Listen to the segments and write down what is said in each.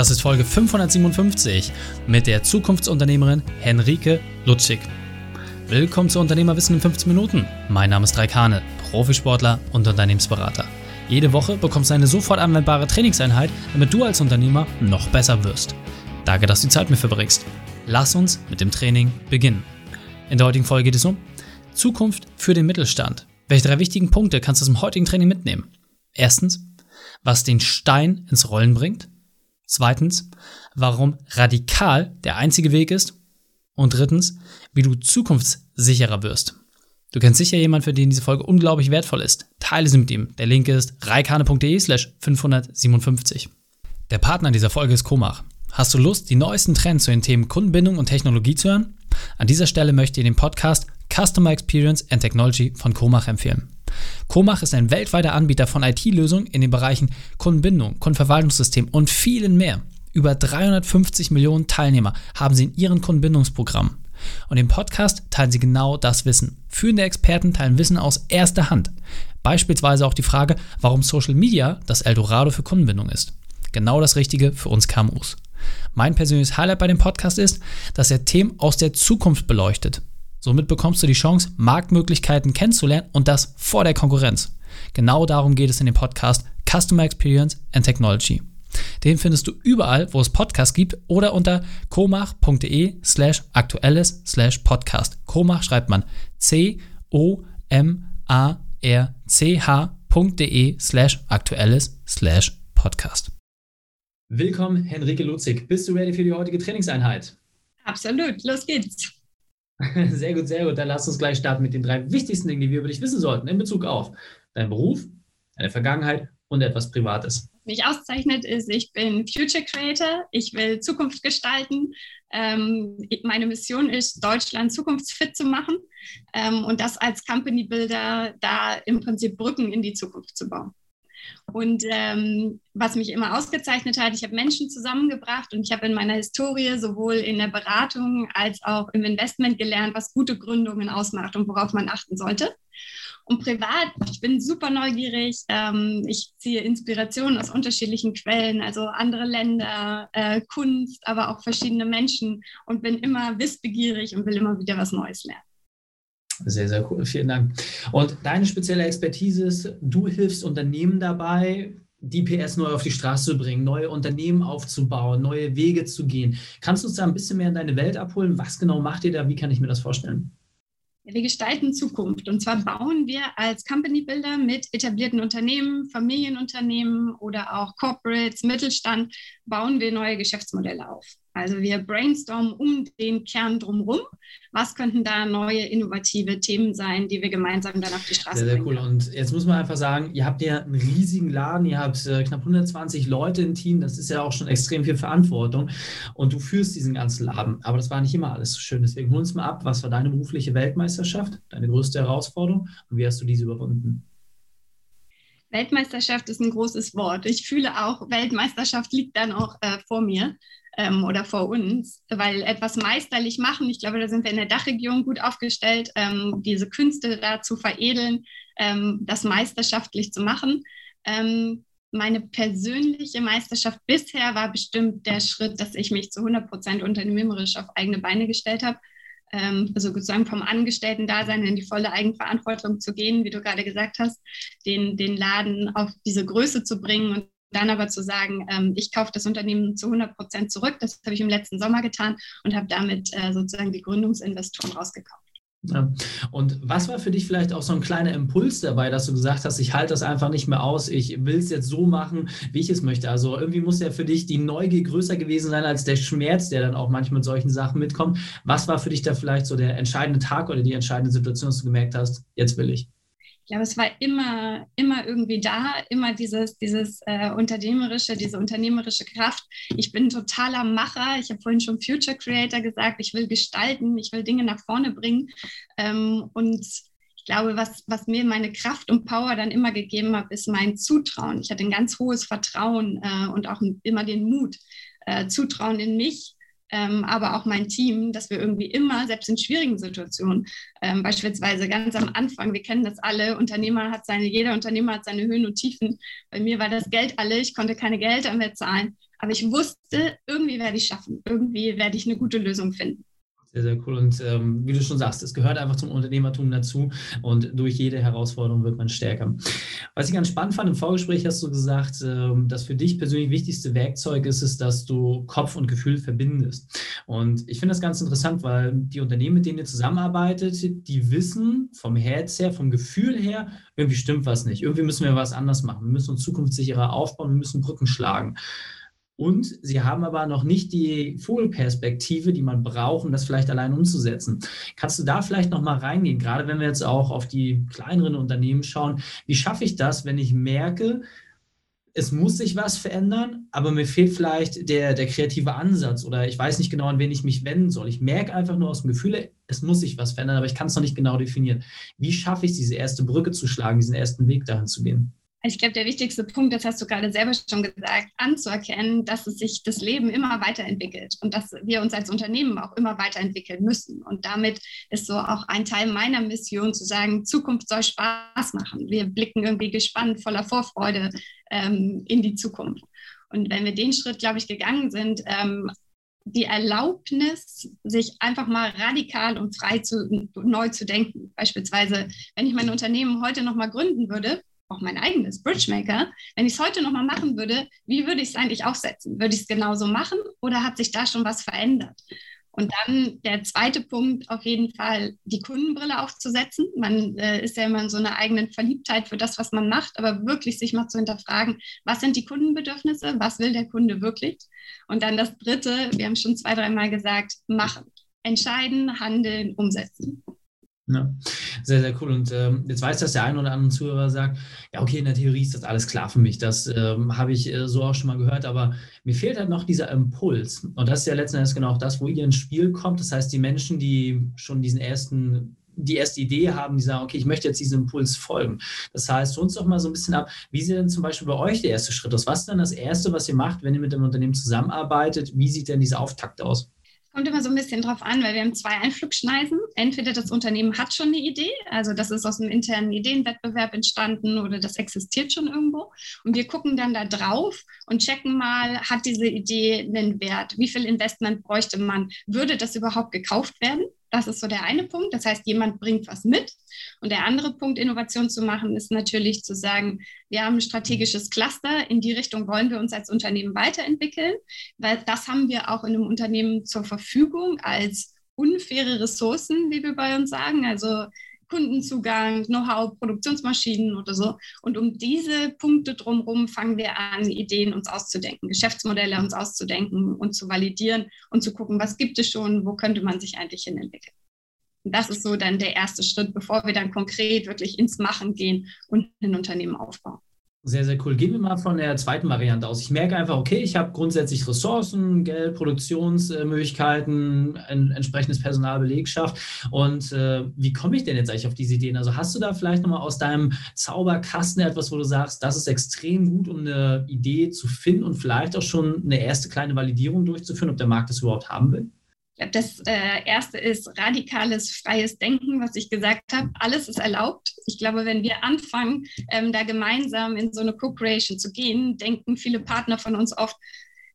Das ist Folge 557 mit der Zukunftsunternehmerin Henrike Lutschig. Willkommen zu Unternehmerwissen in 15 Minuten. Mein Name ist Raikane, Profisportler und Unternehmensberater. Jede Woche bekommst du eine sofort anwendbare Trainingseinheit, damit du als Unternehmer noch besser wirst. Danke, dass du die Zeit mit verbringst. Lass uns mit dem Training beginnen. In der heutigen Folge geht es um Zukunft für den Mittelstand. Welche drei wichtigen Punkte kannst du dem heutigen Training mitnehmen? Erstens, was den Stein ins Rollen bringt. Zweitens, warum radikal der einzige Weg ist. Und drittens, wie du zukunftssicherer wirst. Du kennst sicher jemanden, für den diese Folge unglaublich wertvoll ist. Teile sie mit ihm. Der Link ist reikane.de slash 557. Der Partner dieser Folge ist Komach. Hast du Lust, die neuesten Trends zu den Themen Kundenbindung und Technologie zu hören? An dieser Stelle möchte ich den Podcast Customer Experience and Technology von Komach empfehlen. Komach ist ein weltweiter Anbieter von IT-Lösungen in den Bereichen Kundenbindung, Kundenverwaltungssystem und vielen mehr. Über 350 Millionen Teilnehmer haben sie in ihren Kundenbindungsprogrammen. Und im Podcast teilen sie genau das Wissen. Führende Experten teilen Wissen aus erster Hand. Beispielsweise auch die Frage, warum Social Media das Eldorado für Kundenbindung ist. Genau das Richtige für uns KMUs. Mein persönliches Highlight bei dem Podcast ist, dass er Themen aus der Zukunft beleuchtet. Somit bekommst du die Chance, Marktmöglichkeiten kennenzulernen und das vor der Konkurrenz. Genau darum geht es in dem Podcast Customer Experience and Technology. Den findest du überall, wo es Podcasts gibt oder unter komach.de slash aktuelles slash podcast. Komach schreibt man C-O-M-A-R-C-H.de slash aktuelles slash podcast. Willkommen, Henrike Lutzig. Bist du ready für die heutige Trainingseinheit? Absolut, los geht's. Sehr gut, sehr gut. Dann lass uns gleich starten mit den drei wichtigsten Dingen, die wir über dich wissen sollten in Bezug auf deinen Beruf, deine Vergangenheit und etwas Privates. Mich auszeichnet ist, ich bin Future Creator. Ich will Zukunft gestalten. Ähm, meine Mission ist, Deutschland zukunftsfit zu machen ähm, und das als Company Builder da im Prinzip Brücken in die Zukunft zu bauen. Und ähm, was mich immer ausgezeichnet hat, ich habe Menschen zusammengebracht und ich habe in meiner Historie sowohl in der Beratung als auch im Investment gelernt, was gute Gründungen ausmacht und worauf man achten sollte. Und privat, ich bin super neugierig. Ähm, ich ziehe Inspirationen aus unterschiedlichen Quellen, also andere Länder, äh, Kunst, aber auch verschiedene Menschen und bin immer wissbegierig und will immer wieder was Neues lernen. Sehr, sehr cool. Vielen Dank. Und deine spezielle Expertise ist, du hilfst Unternehmen dabei, die PS neu auf die Straße zu bringen, neue Unternehmen aufzubauen, neue Wege zu gehen. Kannst du uns da ein bisschen mehr in deine Welt abholen? Was genau macht ihr da? Wie kann ich mir das vorstellen? Wir gestalten Zukunft. Und zwar bauen wir als Company Builder mit etablierten Unternehmen, Familienunternehmen oder auch Corporates, Mittelstand, bauen wir neue Geschäftsmodelle auf. Also wir brainstormen um den Kern drumherum. Was könnten da neue innovative Themen sein, die wir gemeinsam dann auf die Straße sehr, sehr bringen? Sehr cool. Und jetzt muss man einfach sagen, ihr habt ja einen riesigen Laden, ihr habt äh, knapp 120 Leute im Team, das ist ja auch schon extrem viel Verantwortung. Und du führst diesen ganzen Laden. Aber das war nicht immer alles so schön. Deswegen hol uns mal ab, was war deine berufliche Weltmeisterschaft, deine größte Herausforderung und wie hast du diese überwunden? Weltmeisterschaft ist ein großes Wort. Ich fühle auch, Weltmeisterschaft liegt dann auch äh, vor mir ähm, oder vor uns, weil etwas meisterlich machen, ich glaube, da sind wir in der Dachregion gut aufgestellt, ähm, diese Künste da zu veredeln, ähm, das meisterschaftlich zu machen. Ähm, meine persönliche Meisterschaft bisher war bestimmt der Schritt, dass ich mich zu 100 Prozent unternehmerisch auf eigene Beine gestellt habe. Ähm, also sozusagen vom Angestellten-Dasein in die volle Eigenverantwortung zu gehen, wie du gerade gesagt hast, den, den Laden auf diese Größe zu bringen und dann aber zu sagen, ähm, ich kaufe das Unternehmen zu 100 Prozent zurück, das habe ich im letzten Sommer getan und habe damit äh, sozusagen die Gründungsinvestoren rausgekauft. Ja. Und was war für dich vielleicht auch so ein kleiner Impuls dabei, dass du gesagt hast, ich halte das einfach nicht mehr aus, ich will es jetzt so machen, wie ich es möchte? Also irgendwie muss ja für dich die Neugier größer gewesen sein als der Schmerz, der dann auch manchmal mit solchen Sachen mitkommt. Was war für dich da vielleicht so der entscheidende Tag oder die entscheidende Situation, dass du gemerkt hast, jetzt will ich? Ich glaube, es war immer, immer irgendwie da, immer dieses, dieses äh, unternehmerische, diese unternehmerische Kraft. Ich bin totaler Macher. Ich habe vorhin schon Future Creator gesagt. Ich will gestalten, ich will Dinge nach vorne bringen. Ähm, und ich glaube, was, was mir meine Kraft und Power dann immer gegeben hat, ist mein Zutrauen. Ich hatte ein ganz hohes Vertrauen äh, und auch immer den Mut, äh, Zutrauen in mich, ähm, aber auch mein Team, dass wir irgendwie immer, selbst in schwierigen Situationen, ähm, beispielsweise ganz am Anfang, wir kennen das alle, Unternehmer hat seine, jeder Unternehmer hat seine Höhen und Tiefen. Bei mir war das Geld alle, ich konnte keine Gelder mehr zahlen, aber ich wusste, irgendwie werde ich schaffen, irgendwie werde ich eine gute Lösung finden. Sehr, sehr cool. Und ähm, wie du schon sagst, es gehört einfach zum Unternehmertum dazu und durch jede Herausforderung wird man stärker. Was ich ganz spannend fand, im Vorgespräch hast du gesagt, ähm, das für dich persönlich wichtigste Werkzeug ist es, dass du Kopf und Gefühl verbindest. Und ich finde das ganz interessant, weil die Unternehmen, mit denen ihr zusammenarbeitet, die wissen vom Herz her, vom Gefühl her, irgendwie stimmt was nicht. Irgendwie müssen wir was anders machen. Wir müssen uns zukunftssicherer aufbauen, wir müssen Brücken schlagen. Und sie haben aber noch nicht die Vogelperspektive, die man braucht, um das vielleicht allein umzusetzen. Kannst du da vielleicht noch mal reingehen, gerade wenn wir jetzt auch auf die kleineren Unternehmen schauen? Wie schaffe ich das, wenn ich merke, es muss sich was verändern, aber mir fehlt vielleicht der, der kreative Ansatz oder ich weiß nicht genau, an wen ich mich wenden soll. Ich merke einfach nur aus dem Gefühl, es muss sich was verändern, aber ich kann es noch nicht genau definieren. Wie schaffe ich es, diese erste Brücke zu schlagen, diesen ersten Weg dahin zu gehen? Ich glaube, der wichtigste Punkt, das hast du gerade selber schon gesagt, anzuerkennen, dass es sich das Leben immer weiterentwickelt und dass wir uns als Unternehmen auch immer weiterentwickeln müssen. Und damit ist so auch ein Teil meiner Mission zu sagen, Zukunft soll Spaß machen. Wir blicken irgendwie gespannt, voller Vorfreude ähm, in die Zukunft. Und wenn wir den Schritt, glaube ich, gegangen sind, ähm, die Erlaubnis, sich einfach mal radikal und frei zu, neu zu denken. Beispielsweise, wenn ich mein Unternehmen heute noch mal gründen würde, auch mein eigenes Bridgemaker, wenn ich es heute nochmal machen würde, wie würde ich es eigentlich aufsetzen? Würde ich es genauso machen oder hat sich da schon was verändert? Und dann der zweite Punkt, auf jeden Fall die Kundenbrille aufzusetzen. Man äh, ist ja immer in so einer eigenen Verliebtheit für das, was man macht, aber wirklich sich mal zu hinterfragen, was sind die Kundenbedürfnisse, was will der Kunde wirklich? Und dann das dritte, wir haben schon zwei, dreimal gesagt, machen. Entscheiden, handeln, umsetzen. Ja, sehr, sehr cool. Und ähm, jetzt weiß, dass der ein oder andere Zuhörer sagt, ja, okay, in der Theorie ist das alles klar für mich. Das ähm, habe ich äh, so auch schon mal gehört, aber mir fehlt halt noch dieser Impuls. Und das ist ja letzten Endes genau das, wo ihr ins Spiel kommt. Das heißt, die Menschen, die schon diesen ersten die erste Idee haben, die sagen, okay, ich möchte jetzt diesem Impuls folgen. Das heißt, uns doch mal so ein bisschen ab, wie sieht denn zum Beispiel bei euch der erste Schritt aus? Was ist denn das Erste, was ihr macht, wenn ihr mit dem Unternehmen zusammenarbeitet? Wie sieht denn dieser Auftakt aus? Kommt immer so ein bisschen drauf an, weil wir haben zwei Einflugschneisen. Entweder das Unternehmen hat schon eine Idee, also das ist aus einem internen Ideenwettbewerb entstanden oder das existiert schon irgendwo. Und wir gucken dann da drauf und checken mal, hat diese Idee einen Wert? Wie viel Investment bräuchte man? Würde das überhaupt gekauft werden? Das ist so der eine Punkt. Das heißt, jemand bringt was mit. Und der andere Punkt, Innovation zu machen, ist natürlich zu sagen, wir haben ein strategisches Cluster. In die Richtung wollen wir uns als Unternehmen weiterentwickeln, weil das haben wir auch in einem Unternehmen zur Verfügung als unfaire Ressourcen, wie wir bei uns sagen. Also Kundenzugang, Know-how, Produktionsmaschinen oder so. Und um diese Punkte drumherum fangen wir an, Ideen uns auszudenken, Geschäftsmodelle uns auszudenken und zu validieren und zu gucken, was gibt es schon, wo könnte man sich eigentlich hin entwickeln. Und das ist so dann der erste Schritt, bevor wir dann konkret wirklich ins Machen gehen und ein Unternehmen aufbauen. Sehr, sehr cool. Gehen wir mal von der zweiten Variante aus. Ich merke einfach, okay, ich habe grundsätzlich Ressourcen, Geld, Produktionsmöglichkeiten, ein entsprechendes Personal, Belegschaft. Und äh, wie komme ich denn jetzt eigentlich auf diese Ideen? Also hast du da vielleicht nochmal aus deinem Zauberkasten etwas, wo du sagst, das ist extrem gut, um eine Idee zu finden und vielleicht auch schon eine erste kleine Validierung durchzuführen, ob der Markt das überhaupt haben will? Das äh, erste ist radikales, freies Denken, was ich gesagt habe. Alles ist erlaubt. Ich glaube, wenn wir anfangen, ähm, da gemeinsam in so eine Co-Creation zu gehen, denken viele Partner von uns oft,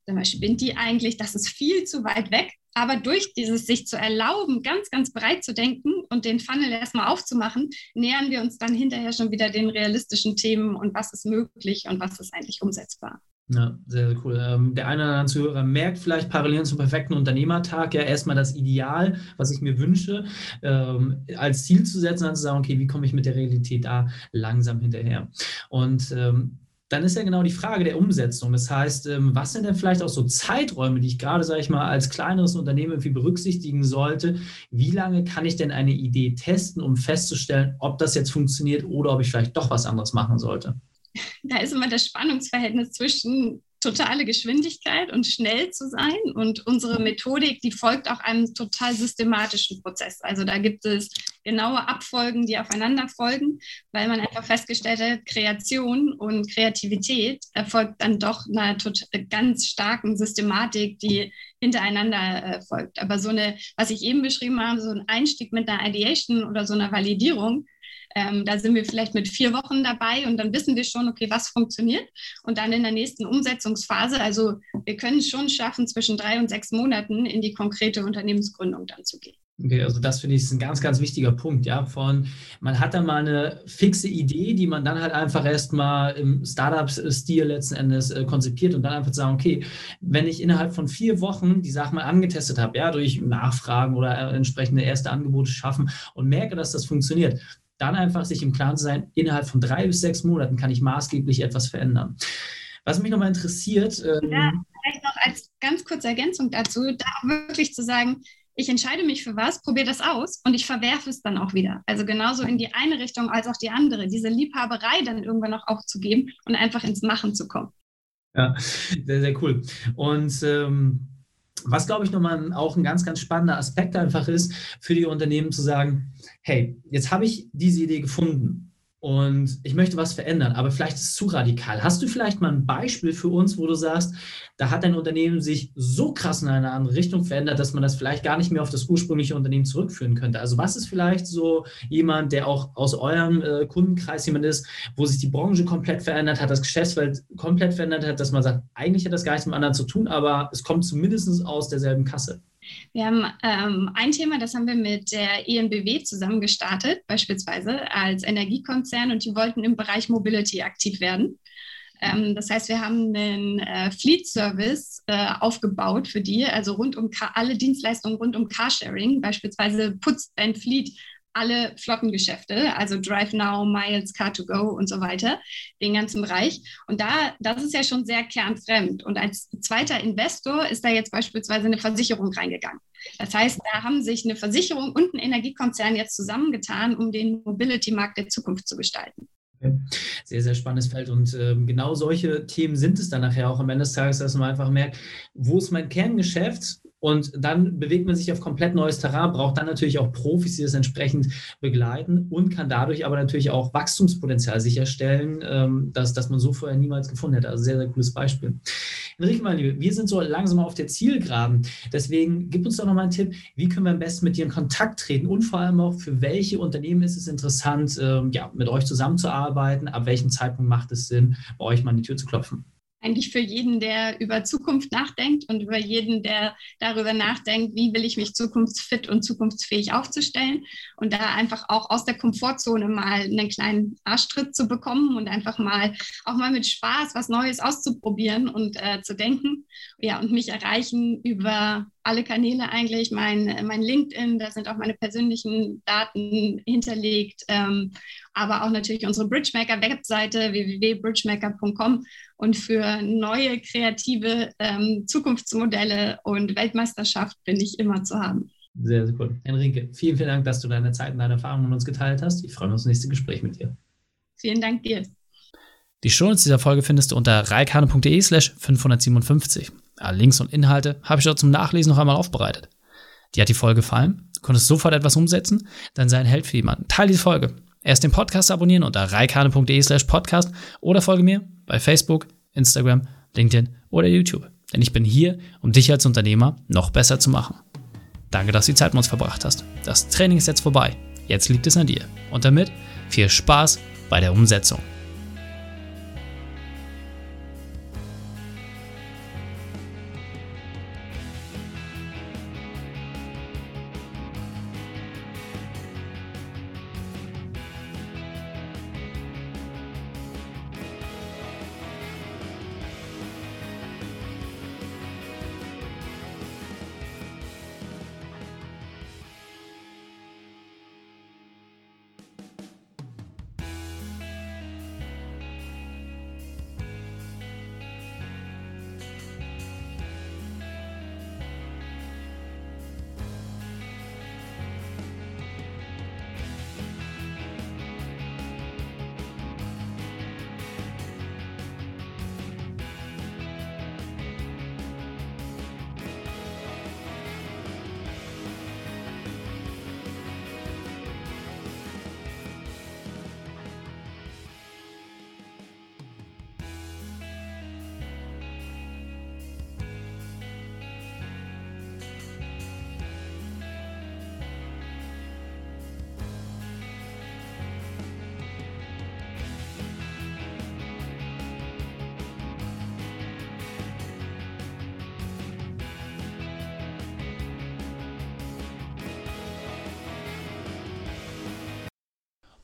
sag mal, spinnt die eigentlich? Das ist viel zu weit weg. Aber durch dieses sich zu erlauben, ganz, ganz breit zu denken und den Funnel erstmal aufzumachen, nähern wir uns dann hinterher schon wieder den realistischen Themen und was ist möglich und was ist eigentlich umsetzbar. Ja, sehr, sehr cool. Ähm, der eine oder andere Zuhörer merkt vielleicht parallel zum perfekten Unternehmertag ja erstmal das Ideal, was ich mir wünsche, ähm, als Ziel zu setzen, dann zu sagen, okay, wie komme ich mit der Realität da langsam hinterher? Und ähm, dann ist ja genau die Frage der Umsetzung. Das heißt, ähm, was sind denn vielleicht auch so Zeiträume, die ich gerade, sage ich mal, als kleineres Unternehmen irgendwie berücksichtigen sollte? Wie lange kann ich denn eine Idee testen, um festzustellen, ob das jetzt funktioniert oder ob ich vielleicht doch was anderes machen sollte? da ist immer das Spannungsverhältnis zwischen totale Geschwindigkeit und schnell zu sein. Und unsere Methodik, die folgt auch einem total systematischen Prozess. Also da gibt es genaue Abfolgen, die aufeinander folgen, weil man einfach festgestellt hat, Kreation und Kreativität erfolgt dann doch einer ganz starken Systematik, die hintereinander äh, folgt. Aber so eine, was ich eben beschrieben habe, so ein Einstieg mit einer Ideation oder so einer Validierung, ähm, da sind wir vielleicht mit vier Wochen dabei und dann wissen wir schon, okay, was funktioniert. Und dann in der nächsten Umsetzungsphase, also wir können es schon schaffen, zwischen drei und sechs Monaten in die konkrete Unternehmensgründung dann zu gehen. Okay, also das finde ich ist ein ganz, ganz wichtiger Punkt, ja. Von man hat da mal eine fixe Idee, die man dann halt einfach erstmal im Startup-Stil letzten Endes äh, konzipiert und dann einfach sagen, okay, wenn ich innerhalb von vier Wochen die Sache mal angetestet habe, ja, durch Nachfragen oder äh, entsprechende erste Angebote schaffen und merke, dass das funktioniert, dann einfach sich im Klaren zu sein, innerhalb von drei bis sechs Monaten kann ich maßgeblich etwas verändern. Was mich nochmal interessiert. Ähm, ja, vielleicht noch als ganz kurze Ergänzung dazu, da auch wirklich zu sagen, ich entscheide mich für was, probiere das aus und ich verwerfe es dann auch wieder. Also genauso in die eine Richtung als auch die andere. Diese Liebhaberei dann irgendwann noch aufzugeben und einfach ins Machen zu kommen. Ja, sehr, sehr cool. Und ähm, was, glaube ich, nochmal auch ein ganz, ganz spannender Aspekt einfach ist, für die Unternehmen zu sagen, hey, jetzt habe ich diese Idee gefunden und ich möchte was verändern, aber vielleicht ist es zu radikal. Hast du vielleicht mal ein Beispiel für uns, wo du sagst, da hat dein Unternehmen sich so krass in eine andere Richtung verändert, dass man das vielleicht gar nicht mehr auf das ursprüngliche Unternehmen zurückführen könnte? Also was ist vielleicht so jemand, der auch aus eurem äh, Kundenkreis jemand ist, wo sich die Branche komplett verändert hat, das Geschäftsfeld komplett verändert hat, dass man sagt, eigentlich hat das gar nichts mit anderen zu tun, aber es kommt zumindest aus derselben Kasse? Wir haben ähm, ein Thema, das haben wir mit der ENBW zusammen gestartet, beispielsweise als Energiekonzern und die wollten im Bereich Mobility aktiv werden. Ähm, das heißt, wir haben einen äh, Fleet Service äh, aufgebaut für die, also rund um alle Dienstleistungen rund um Carsharing, beispielsweise putzt dein Fleet alle Flottengeschäfte, also Drive Now, Miles, Car2Go und so weiter, den ganzen Bereich. Und da, das ist ja schon sehr kernfremd. Und als zweiter Investor ist da jetzt beispielsweise eine Versicherung reingegangen. Das heißt, da haben sich eine Versicherung und ein Energiekonzern jetzt zusammengetan, um den Mobility-Markt der Zukunft zu gestalten. Sehr, sehr spannendes Feld. Und ähm, genau solche Themen sind es dann nachher auch am Ende des Tages, dass man einfach merkt, wo ist mein Kerngeschäft und dann bewegt man sich auf komplett neues Terrain, braucht dann natürlich auch Profis, die das entsprechend begleiten und kann dadurch aber natürlich auch Wachstumspotenzial sicherstellen, ähm, dass, dass man so vorher niemals gefunden hätte. Also sehr, sehr cooles Beispiel. Enrique, mein Liebe, wir sind so langsam auf der Zielgeraden. Deswegen gib uns doch nochmal einen Tipp, wie können wir am besten mit dir in Kontakt treten und vor allem auch für welche Unternehmen ist es interessant, ähm, ja, mit euch zusammenzuarbeiten? Ab welchem Zeitpunkt macht es Sinn, bei euch mal an die Tür zu klopfen? Eigentlich für jeden, der über Zukunft nachdenkt und über jeden, der darüber nachdenkt, wie will ich mich zukunftsfit und zukunftsfähig aufzustellen und da einfach auch aus der Komfortzone mal einen kleinen Arschtritt zu bekommen und einfach mal auch mal mit Spaß was Neues auszuprobieren und äh, zu denken. Ja, und mich erreichen über alle Kanäle eigentlich, mein, mein LinkedIn, da sind auch meine persönlichen Daten hinterlegt, ähm, aber auch natürlich unsere Bridgemaker-Webseite www.bridgemaker.com und für neue kreative ähm, Zukunftsmodelle und Weltmeisterschaft bin ich immer zu haben. Sehr, sehr cool. Enrique, vielen, vielen Dank, dass du deine Zeit und deine Erfahrungen mit uns geteilt hast. Ich freue mich auf das nächste Gespräch mit dir. Vielen Dank dir. Die Shownotes dieser Folge findest du unter reikane.de slash 557. Alle Links und Inhalte habe ich dort zum Nachlesen noch einmal aufbereitet. Dir hat die Folge gefallen? Du konntest sofort etwas umsetzen? Dann sei ein Held für jemanden. Teil diese Folge. Erst den Podcast abonnieren unter reikane.de slash podcast oder folge mir bei Facebook, Instagram, LinkedIn oder YouTube. Denn ich bin hier, um dich als Unternehmer noch besser zu machen. Danke, dass du die Zeit mit uns verbracht hast. Das Training ist jetzt vorbei. Jetzt liegt es an dir. Und damit viel Spaß bei der Umsetzung.